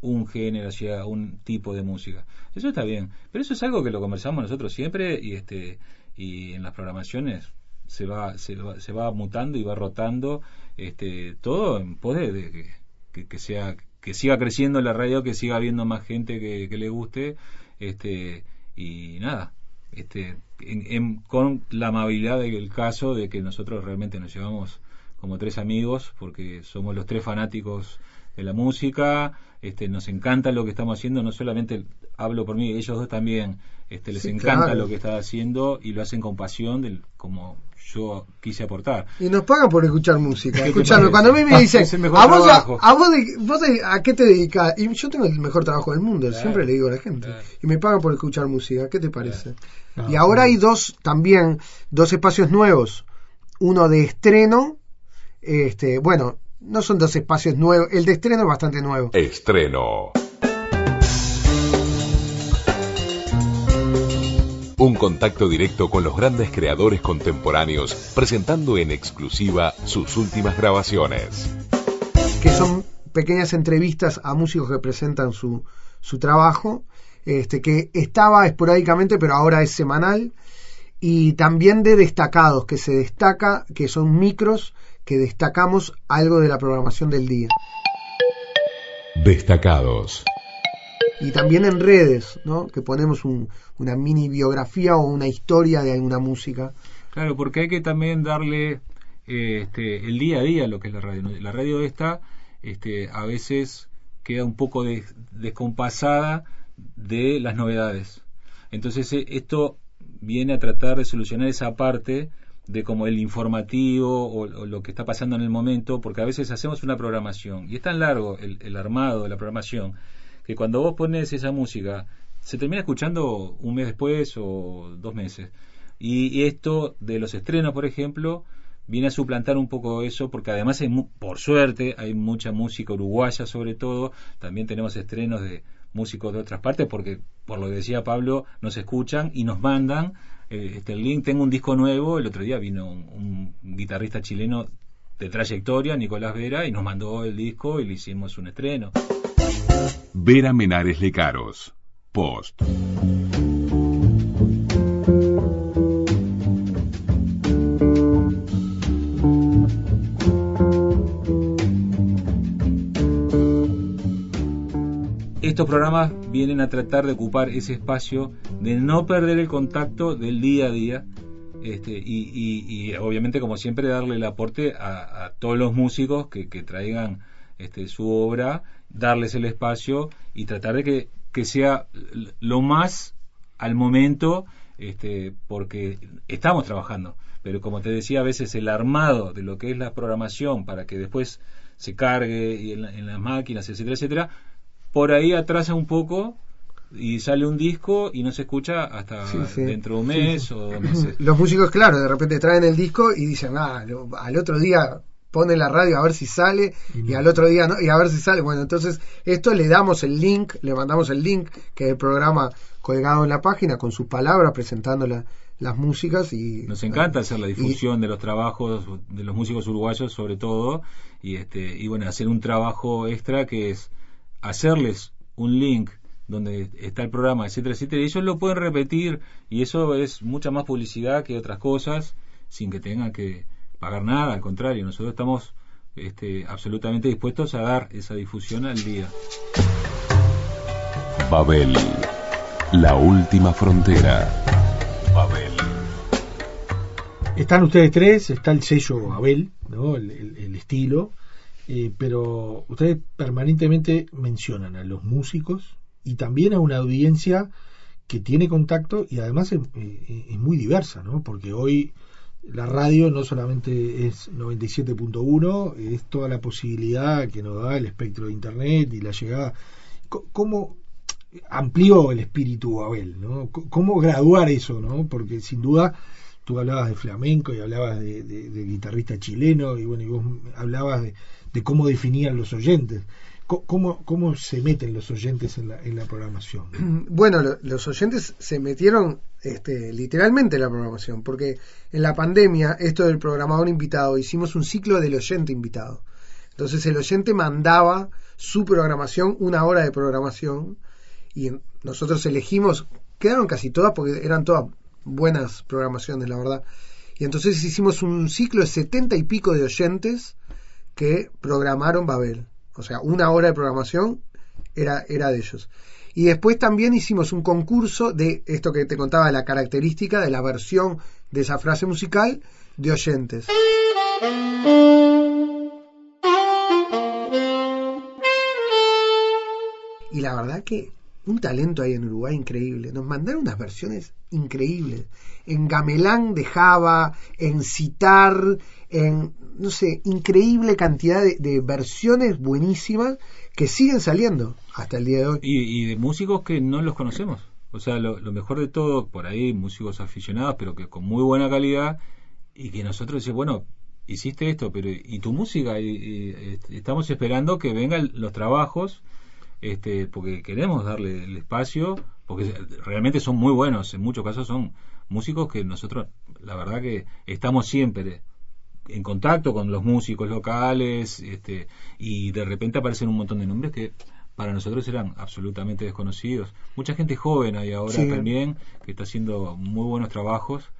un género, hacia un tipo de música. Eso está bien, pero eso es algo que lo conversamos nosotros siempre y este y en las programaciones se va se va, se va mutando y va rotando este todo en pos de, que, que, sea que siga creciendo la radio, que siga habiendo más gente que, que le guste este y nada, este, en, en, con la amabilidad del caso de que nosotros realmente nos llevamos como tres amigos, porque somos los tres fanáticos de la música, este, nos encanta lo que estamos haciendo, no solamente hablo por mí, ellos dos también, este, les sí, encanta claro. lo que está haciendo y lo hacen con pasión, del, como yo quise aportar. Y nos pagan por escuchar música. Escuchame, cuando a mí me dicen, ¿a vos, a, a, vos, de, vos de, a qué te dedicas? Y yo tengo el mejor trabajo del mundo, claro, siempre le digo a la gente. Claro. Y me pagan por escuchar música, ¿qué te parece? No, y ahora hay dos, también, dos espacios nuevos. Uno de estreno, este, bueno, no son dos espacios nuevos, el de estreno es bastante nuevo. Estreno. Un contacto directo con los grandes creadores contemporáneos, presentando en exclusiva sus últimas grabaciones. Que son pequeñas entrevistas a músicos que presentan su, su trabajo, este, que estaba esporádicamente, pero ahora es semanal, y también de destacados, que se destaca, que son micros, que destacamos algo de la programación del día. Destacados y también en redes, ¿no? Que ponemos un, una mini biografía o una historia de alguna música. Claro, porque hay que también darle eh, este, el día a día lo que es la radio. La radio esta este, a veces queda un poco de, descompasada de las novedades. Entonces eh, esto viene a tratar de solucionar esa parte de como el informativo o, o, lo que está pasando en el momento, porque a veces hacemos una programación y es tan largo el, el armado de la programación que cuando vos pones esa música se termina escuchando un mes después o dos meses. Y, esto de los estrenos, por ejemplo, viene a suplantar un poco eso, porque además, hay, por suerte, hay mucha música uruguaya sobre todo, también tenemos estrenos de músicos de otras partes, porque por lo que decía Pablo, nos escuchan y nos mandan eh, este, link. Tengo un disco nuevo, el otro día vino un, un guitarrista chileno de trayectoria, Nicolás Vera, y nos mandó el disco y le hicimos un estreno. Vera Menares Lecaros. Post. Estos programas vienen a tratar de ocupar ese espacio de no perder el contacto del día a día este, y, obviamente como siempre darle el aporte a, todos los músicos que traigan este, su obra, darles el espacio y tratar de que, que sea lo más al momento, este, porque estamos trabajando. Pero como te decía, a veces el armado de lo que es la programación para que después se cargue en, en las máquinas, etcétera, etcétera, por ahí atrasa un poco y sale un disco y no se escucha hasta sí, sí. dentro de un mes sí, o meses. Los músicos, claro, de repente traen el disco y dicen, ah, lo, al otro día pone la radio a ver si sale y, al otro día no, y a ver si sale. Bueno, entonces esto le damos el link, le mandamos el link que es el programa colgado en la página con sus palabras presentando la, las músicas y nos encanta hacer la difusión de los trabajos de los músicos uruguayos sobre todo y este y bueno hacer un trabajo extra que es hacerles un link donde está el programa etcétera etcétera y ellos lo pueden repetir y eso es mucha más publicidad que otras cosas sin que tengan que pagar nada al contrario nosotros estamos este, absolutamente dispuestos a dar esa difusión al día Babel la última frontera Babel están ustedes tres, está el sello Abel, ¿no? el, el, el estilo, eh, pero ustedes permanentemente mencionan a los músicos y también a una audiencia que tiene contacto y además es, eh, es muy diversa, ¿no? porque hoy la radio no solamente es 97.1, es toda la posibilidad que nos da el espectro de Internet y la llegada. ¿Cómo amplió el espíritu Abel? ¿no? ¿Cómo graduar eso? ¿no? Porque sin duda tú hablabas de flamenco y hablabas de, de, guitarrista chileno y bueno, y vos hablabas de, de cómo definían los oyentes. ¿Cómo, ¿Cómo, se meten los oyentes en la, en la programación? Bueno, lo, los oyentes se metieron este, literalmente en la programación, porque en la pandemia, esto del programador invitado, hicimos un ciclo del oyente invitado. Entonces el oyente mandaba su programación, una hora de programación, y nosotros elegimos, quedaron casi todas porque eran todas buenas programaciones, la verdad. Y entonces hicimos un ciclo de setenta y pico de oyentes que programaron Babel. O sea, una hora de programación era, era de ellos. Y después también hicimos un concurso de esto que te contaba, la característica de la versión de esa frase musical de oyentes. Y la verdad que un talento ahí en Uruguay increíble. Nos mandaron unas versiones increíbles. En gamelán de Java, en citar, en, no sé, increíble cantidad de, versiones buenísimas que siguen saliendo hasta el día de hoy. Y, de músicos que no los conocemos. O sea, lo, mejor de todo, por ahí, músicos aficionados, pero que con muy buena calidad, y que nosotros decimos, bueno, hiciste esto, pero ¿y tu música? Y, estamos esperando que vengan los trabajos este, porque queremos darle el espacio, porque realmente son muy buenos, en muchos casos son músicos que nosotros, la verdad que estamos siempre en contacto con los músicos locales, este, y de repente aparecen un montón de nombres que para nosotros eran absolutamente desconocidos. Mucha gente joven hay ahora sí. también que está haciendo muy buenos trabajos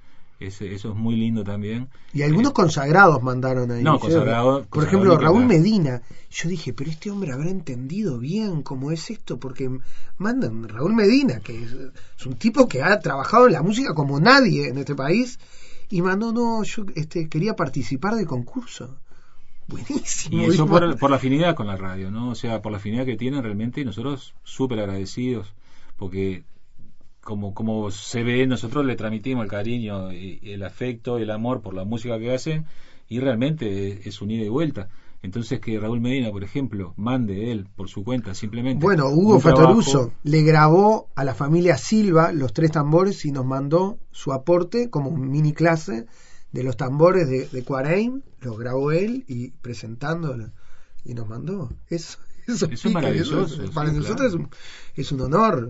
eso es muy lindo también. Y algunos eh, consagrados mandaron ahí. No, consagrados. Por ejemplo, Raúl Medina. Yo dije, pero este hombre habrá entendido bien cómo es esto, porque mandan Raúl Medina, que es, es un tipo que ha trabajado en la música como nadie en este país, y mandó, no, yo este, quería participar del concurso. Buenísimo. Y eso por, por, la afinidad con la radio, ¿no? O sea, por la afinidad que tienen realmente, y nosotros súper agradecidos, porque como, como se ve, nosotros le transmitimos el cariño y el afecto el amor por la música que hacen y realmente es un ida y vuelta. Entonces que Raúl Medina, por ejemplo, mande él por su cuenta simplemente. Bueno, Hugo Fatoruso le grabó a la familia Silva los tres tambores y nos mandó su aporte como mini clase de los tambores de, de Cuareim, los grabó él y presentándolo y nos mandó. Eso, eso, eso es maravilloso. Eso, para sí, nosotros claro. es, un, es un honor.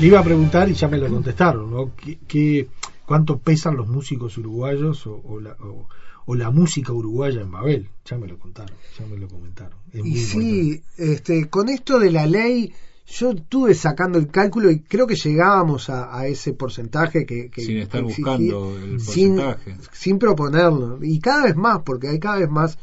Le iba a preguntar y ya me lo contestaron, ¿no? ¿Qué, qué, cuánto pesan los músicos uruguayos o, o, la, o, o, la, música uruguaya en Babel? Ya me lo contaron, ya me lo comentaron. y sí, este, con esto de la ley, yo estuve sacando el cálculo y creo que llegábamos a, a ese porcentaje que, que sin estar buscando el porcentaje sin, sin, proponerlo y cada vez más porque hay cada vez más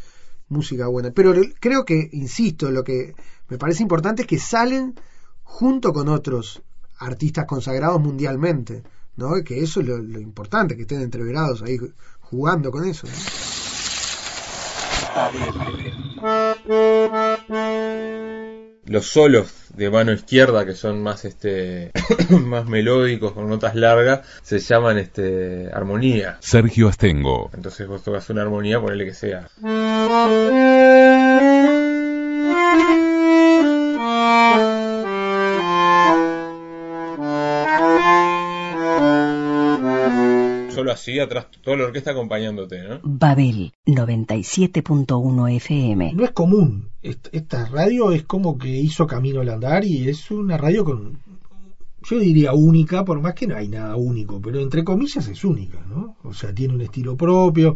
música buena pero creo que insisto lo que me parece importante es que salen junto con otros artistas consagrados mundialmente, ¿no? Que eso es lo, lo importante, que estén entreverados ahí jugando con eso. ¿no? Los solos de mano izquierda, que son más este más melódicos, con notas largas, se llaman este armonía. Sergio Astengo. Entonces vos tocas una armonía, ponele que sea. así, atrás toda la orquesta acompañándote, ¿no? Babel 97.1 FM. No es común. Esta radio es como que hizo camino al andar y es una radio con, yo diría única, por más que no hay nada único, pero entre comillas es única, ¿no? O sea, tiene un estilo propio,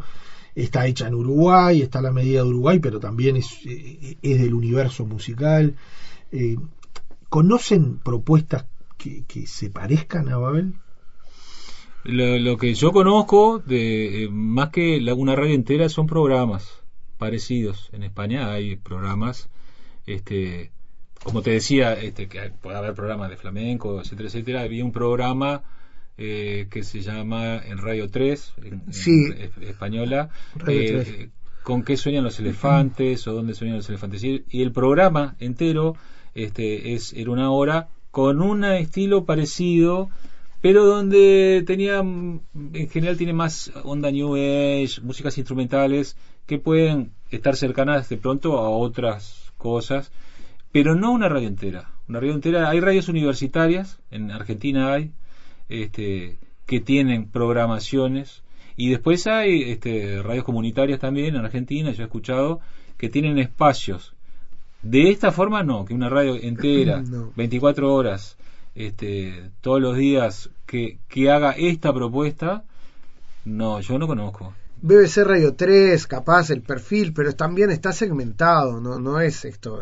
está hecha en Uruguay, está a la medida de Uruguay, pero también es, eh, es del universo musical. Eh, ¿Conocen propuestas que, que se parezcan a Babel? Lo, que yo conozco, de eh, más que una radio entera, son programas parecidos. En España hay programas, este, como te decía, este, que puede haber programas de flamenco, etcétera, etcétera. Había un programa eh, que se llama en Radio 3, española, eh, con qué sueñan los elefantes o dónde sueñan los elefantes. Y, y el programa entero este, es era una hora con un estilo parecido pero donde tenía, en general tiene más onda New Age, músicas instrumentales que pueden estar cercanas de pronto a otras cosas, pero no una radio entera. Una radio entera, hay radios universitarias, en Argentina hay, este, que tienen programaciones, y después hay este, radios comunitarias también en Argentina, yo he escuchado, que tienen espacios. De esta forma no, que una radio entera, 24 horas, este, todos los días que, haga esta propuesta, no, yo no conozco. BBC Radio 3, capaz el perfil, pero también está segmentado, no, no es esto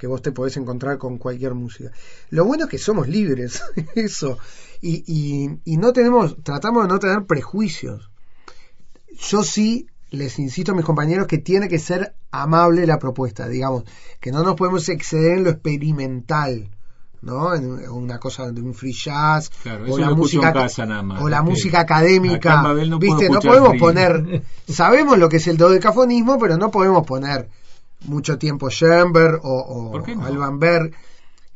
que vos te podés encontrar con cualquier música. Lo bueno es que somos libres, eso, y, y, y no tenemos, tratamos de no tener prejuicios. Yo sí les insisto a mis compañeros que tiene que ser amable la propuesta, digamos, que no nos podemos exceder en lo experimental. ¿No? En una cosa de un free jazz o la música o la música académica, no ¿viste? No podemos poner sabemos lo que es el dodecafonismo, pero no podemos poner mucho tiempo Schoenberg o, o Alban Berg.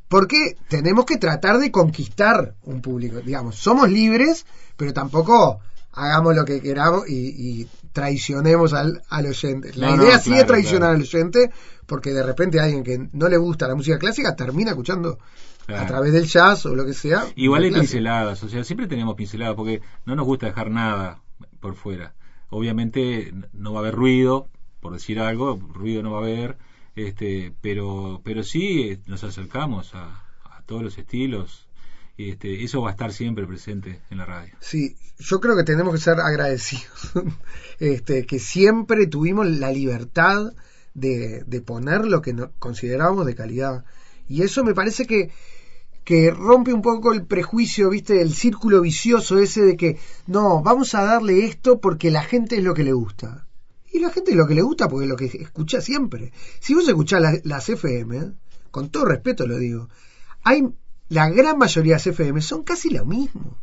Porque tenemos que tratar de conquistar un público, digamos, somos libres, pero tampoco hagamos lo que queramos y, traicionemos al, al oyente. La idea sí es traicionar al oyente, porque de repente alguien que no le gusta la música clásica termina escuchando a través del jazz o lo que sea. Igual hay pinceladas, o sea, siempre tenemos pinceladas porque no nos gusta dejar nada por fuera. Obviamente no va a haber ruido, por decir algo, ruido no va a haber, este, pero, pero sí eh, nos acercamos a, todos los estilos. Y este, eso va a estar siempre presente en la radio. Sí, yo creo que tenemos que ser agradecidos, este, que siempre tuvimos la libertad de, de poner lo que considerábamos de calidad. Y eso me parece que, que rompe un poco el prejuicio, viste, el círculo vicioso ese de que no, vamos a darle esto porque la gente es lo que le gusta. Y la gente es lo que le gusta porque es lo que escucha siempre. Si vos escuchás las FM, con todo respeto lo digo, hay la gran mayoría de las FM son casi lo mismo.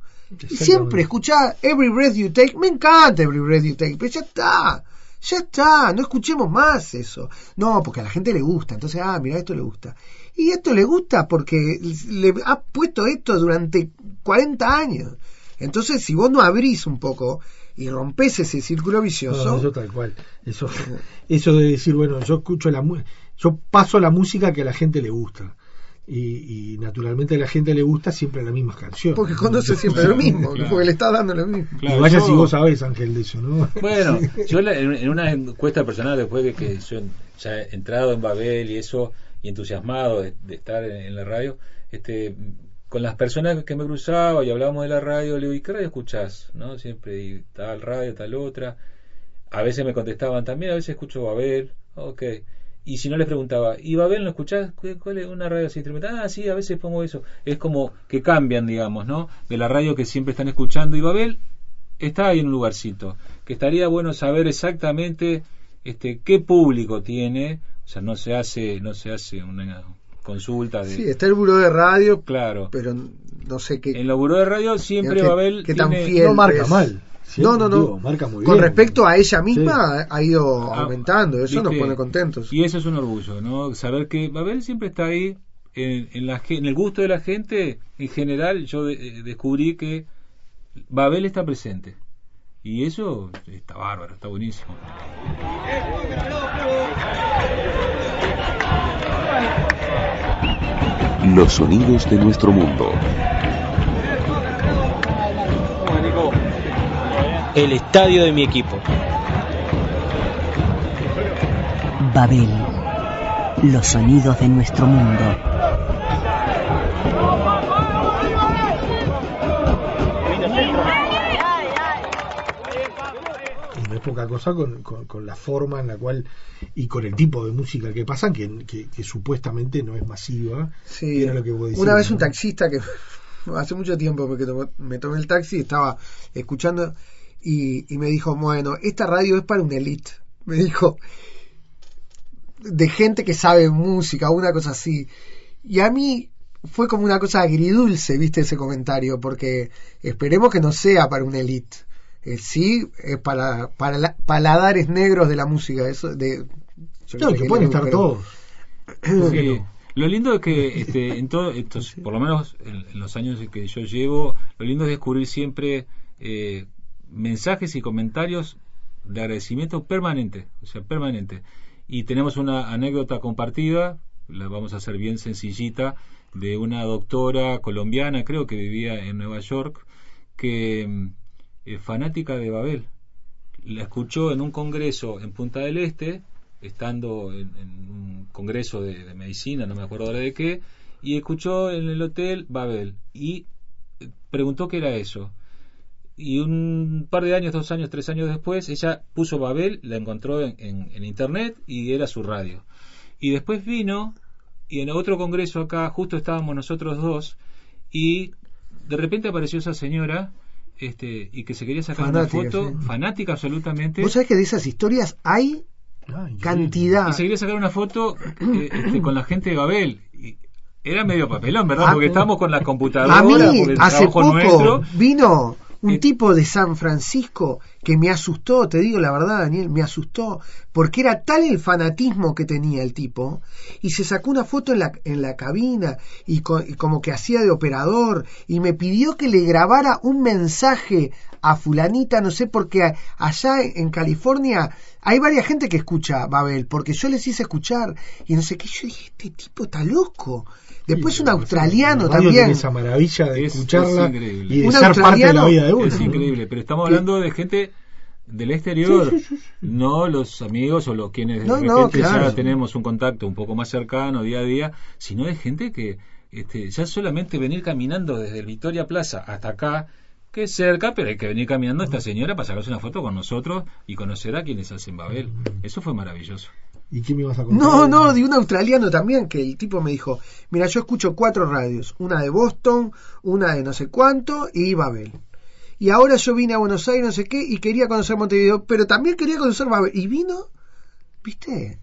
Y siempre escuchás Every Breath You Take, me encanta Every Breath You Take, pero ya está. Ya está, no escuchemos más eso. No, porque a la gente le gusta. Entonces, ah, mira, esto le gusta. Y esto le gusta porque le ha puesto esto durante 40 años. Entonces, si vos no abrís un poco y rompes ese círculo vicioso. eso tal cual. Eso, eso de decir, bueno, yo escucho la yo paso la música que a la gente le gusta. Y, naturalmente a la gente le gusta siempre las mismas canciones. Porque conoce siempre lo mismo, porque le está dando lo mismo. Claro, vaya si vos sabés, Ángel, de eso, ¿no? Bueno, yo en una encuesta personal, después de que yo ya he entrado en Babel y eso, y entusiasmado de, estar en, la radio, este con las personas que me cruzaba y hablábamos de la radio, le digo, ¿y qué radio escuchás? ¿No? Siempre, y tal radio, tal otra. A veces me contestaban también, a veces escucho Babel, ok. Y si no les preguntaba, ¿y Babel no escuchás? ¿Cuál es una radio así instrumental? Ah, sí, a veces pongo eso. Es como que cambian, digamos, ¿no? De la radio que siempre están escuchando. Y Babel está ahí en un lugarcito. Que estaría bueno saber exactamente este, qué público tiene sea, no se hace, no se hace una consulta de... Sí, está el buró de radio, claro. pero no sé qué... En el buró de radio siempre haber... Que tan fiel no marca mal. No, no, no. marca muy Con respecto a ella misma ha ido ah, aumentando, eso nos pone contentos. Y eso es un orgullo, ¿no? Saber que Babel siempre está ahí en, en, la, en el gusto de la gente. En general, yo descubrí que Babel está presente. Y eso está bárbaro, está buenísimo. Los sonidos de nuestro mundo. el estadio de mi equipo. Babel, los sonidos de nuestro mundo. Es poca cosa con, con- con la forma en la cual y con el tipo de música que pasan, que, que- que supuestamente no es masiva. Sí. era lo que vos decías, Una vez un taxista que hace mucho tiempo porque me tomé el taxi y estaba escuchando y, y me dijo, bueno, esta radio es para una elite. Me dijo, de gente que sabe música, una cosa así. Y a mí fue como una cosa agridulce, viste, ese comentario, porque esperemos que no sea para una elite. Eh, sí, es para, para la- paladares negros de la música. Eso de, yo que pueden estar pero- todos. Sí. Lo lindo es que este, en todo, estos, por lo menos en, en los años que yo llevo, lo lindo es descubrir siempre eh, mensajes y comentarios de agradecimiento permanente, o sea, permanente. Y tenemos una anécdota compartida, la vamos a hacer bien sencillita, de una doctora colombiana, creo que vivía en Nueva York, que es fanática de Babel. La escuchó en un congreso en Punta del Este, estando en, un congreso de, medicina, no me acuerdo ahora de qué, y escuchó en el hotel Babel y eh, preguntó qué era eso. Y un par de años, dos años, tres años después, ella puso Babel, la encontró en, en- en internet y era su radio. Y después vino, y en otro congreso acá, justo estábamos nosotros dos, y de repente apareció esa señora, este, y que se quería sacar Fanática, una foto, sí. fanática absolutamente. Vos sabés que de esas historias hay cantidad. Y se quería sacar una foto eh, este, con la gente de Babel. Y era medio papelón, ¿verdad? Ah, porque estábamos con las computadoras, A mí, hace trabajo poco, nuestro. vino un tipo de San Francisco que me asustó, te digo la verdad, Daniel, me asustó, porque era tal el fanatismo que tenía el tipo, y se sacó una foto en la, en la cabina, y, co- y como que hacía de operador, y me pidió que le grabara un mensaje a fulanita, no sé, porque a- allá en California hay varias gente que escucha Babel, porque yo les hice escuchar, y no sé qué, yo dije, este tipo está loco. Después un australiano también. tiene esa maravilla de Es- escucharla es y de Un ser parte de la vida de uno. Es increíble, pero estamos hablando de gente del exterior, no los amigos o los quienes de No, repente no, claro. ya tenemos un contacto un poco más cercano día a día, sino de gente que este, ya solamente venir caminando desde el Victoria Plaza hasta acá, que es cerca, pero hay que venir caminando a esta señora para sacarse una foto con nosotros y conocer a quienes hacen Babel. Eso fue maravilloso. ¿Y qué me ibas a contar? No, no, de un australiano también, que el tipo me dijo, mira, yo escucho cuatro radios, una de Boston, una de no sé cuánto y Babel. Y ahora yo vine a Buenos Aires, no sé qué, y quería conocer Montevideo, pero también quería conocer Babel. Y vino, viste,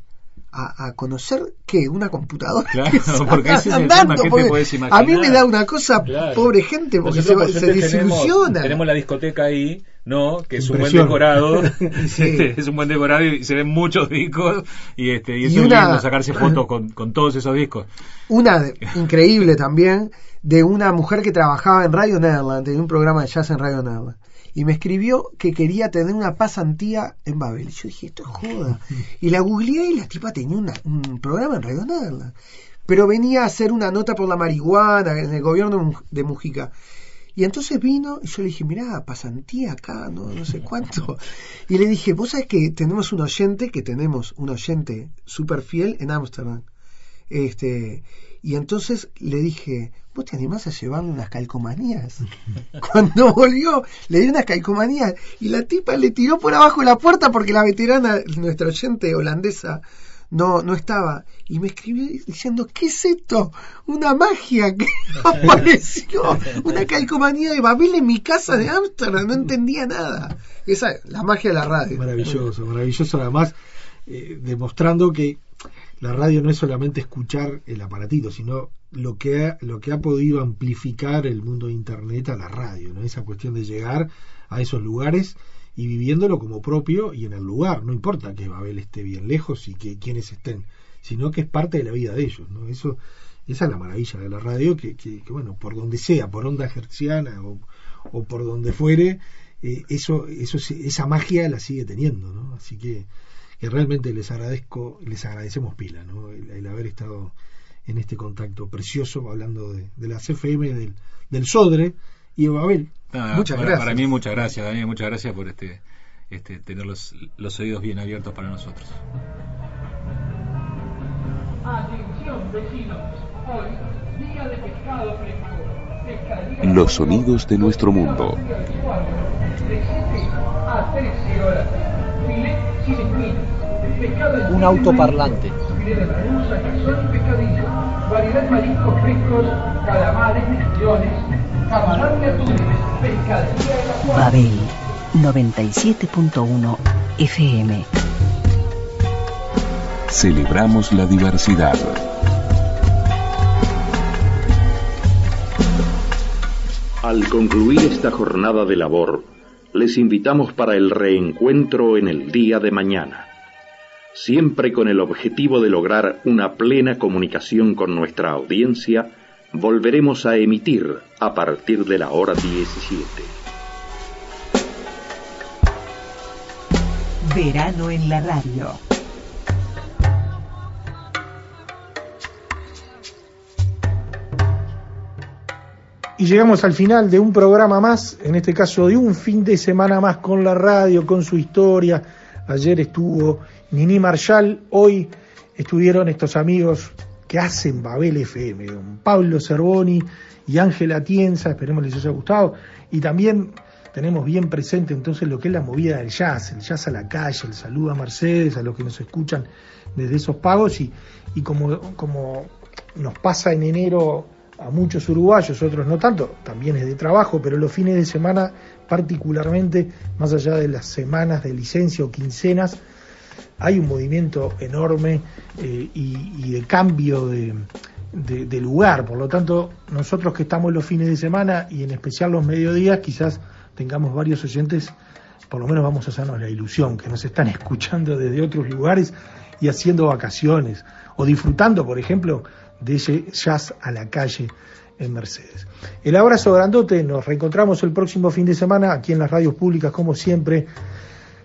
a, a conocer, ¿qué? Una computadora. Claro, que está porque ese es el andando, tema, ¿qué te porque podés a mí me da una cosa, Claro. pobre gente, porque se, Nosotros, se desilusiona. Tenemos, la discoteca ahí, ¿no? Que es un buen decorado. Sí. Este, es un buen decorado y se ven muchos discos. Y, este, y Y es una- lindo, sacarse fotos con, con todos esos discos. Una de- increíble también de una mujer que trabajaba en Radio Nederland, en un programa de jazz en Radio Nederland. Y me escribió que quería tener una pasantía en Babel. Y yo dije, esto es joda. Y la googleé y la tipa tenía una- un programa en Radio. Pero venía a hacer una nota por la marihuana en el gobierno de Mujica. Y entonces vino y yo le dije, mirá, pasantía acá, no, no sé cuánto. Y le dije, vos sabés que tenemos un oyente, que tenemos un oyente súper fiel en Ámsterdam. Este, y entonces le dije, ¿vos te animás a llevarle unas calcomanías? Cuando volvió, le di unas calcomanías y la tipa le tiró por abajo la puerta porque la veterana, nuestra oyente holandesa, no, no estaba. Y me escribió diciendo, ¿qué es esto? Una magia que apareció. Una calcomanía de Babel en mi casa de Ámsterdam. No entendía nada. Esa es la magia de la radio. Maravilloso, maravilloso además, eh, demostrando que la radio no es solamente escuchar el aparatito, sino lo que ha, lo que ha podido amplificar el mundo de Internet a la radio, ¿no? esa cuestión de llegar a esos lugares y viviéndolo como propio y en el lugar, no importa que Babel esté bien lejos y que quienes estén, sino que es parte de la vida de ellos, ¿no? Eso, esa es la maravilla de la radio, que, que, bueno, por donde sea, por onda hertziana o, o por donde fuere, eh, eso, eso, esa magia la sigue teniendo, ¿no? Así que, que realmente les agradezco, les agradecemos pila, ¿no? El, el haber estado en este contacto precioso, hablando de, de las FM del, del Sodre y Babel. muchas gracias. Para mí muchas gracias, Daniel, muchas gracias por este, este tener los, los oídos bien abiertos para nosotros. Atención vecinos, hoy día de pescado fresco. Los sonidos de nuestro mundo. Un autoparlante. Variedad de mariscos frescos, calamares, millones, camarón y atunes, pescadería de la Babel 97.1 FM. Celebramos la diversidad. Al concluir esta jornada de labor, les invitamos para el reencuentro en el día de mañana, siempre con el objetivo de lograr una plena comunicación con nuestra audiencia, volveremos a emitir a partir de la hora 17. Verano en la radio. Y llegamos al final de un programa más, en este caso de un fin de semana más con la radio, con su historia. Ayer estuvo Nini Marshall, hoy estuvieron estos amigos que hacen Babel FM, don Pablo Cervoni y Ángela Tienza, esperemos les haya gustado. Y también tenemos bien presente entonces lo que es la movida del jazz, el jazz a la calle, el saludo a Mercedes, a los que nos escuchan desde esos pagos y, y como, como nos pasa en enero a muchos uruguayos, otros no tanto, también es de trabajo, pero los fines de semana particularmente, más allá de las semanas de licencia o quincenas, hay un movimiento enorme eh, y, de cambio de, de, lugar. Por lo tanto, nosotros que estamos los fines de semana y en especial los mediodías, quizás tengamos varios oyentes, por lo menos vamos a hacernos la ilusión, que nos están escuchando desde otros lugares y haciendo vacaciones o disfrutando, por ejemplo, de jazz a la calle en Mercedes. El abrazo grandote, nos reencontramos el próximo fin de semana aquí en las radios públicas como siempre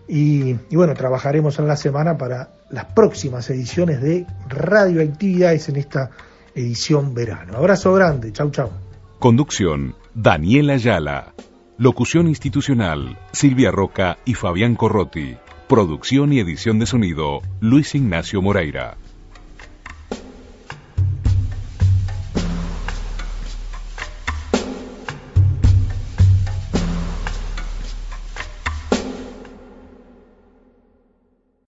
y, bueno, trabajaremos en la semana para las próximas ediciones de radioactividades en esta edición verano. Abrazo grande, chau chau. Conducción, Daniela Ayala. Locución institucional, Silvia Roca y Fabián Corrotti. Producción y edición de sonido, Luis Ignacio Moreira.